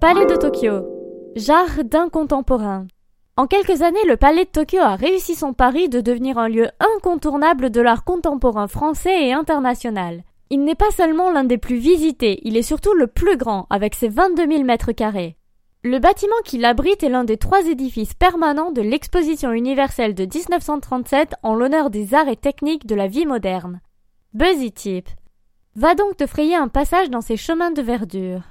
Palais de Tokyo. Jardin contemporain. En quelques années, le Palais de Tokyo a réussi son pari de devenir un lieu incontournable de l'art contemporain français et international. Il n'est pas seulement l'un des plus visités, il est surtout le plus grand, avec ses 22 000 mètres carrés. Le bâtiment qui l'abrite est l'un des trois édifices permanents de l'exposition universelle de 1937 en l'honneur des arts et techniques de la vie moderne. Buzzy Tip. Va donc te frayer un passage dans ces chemins de verdure.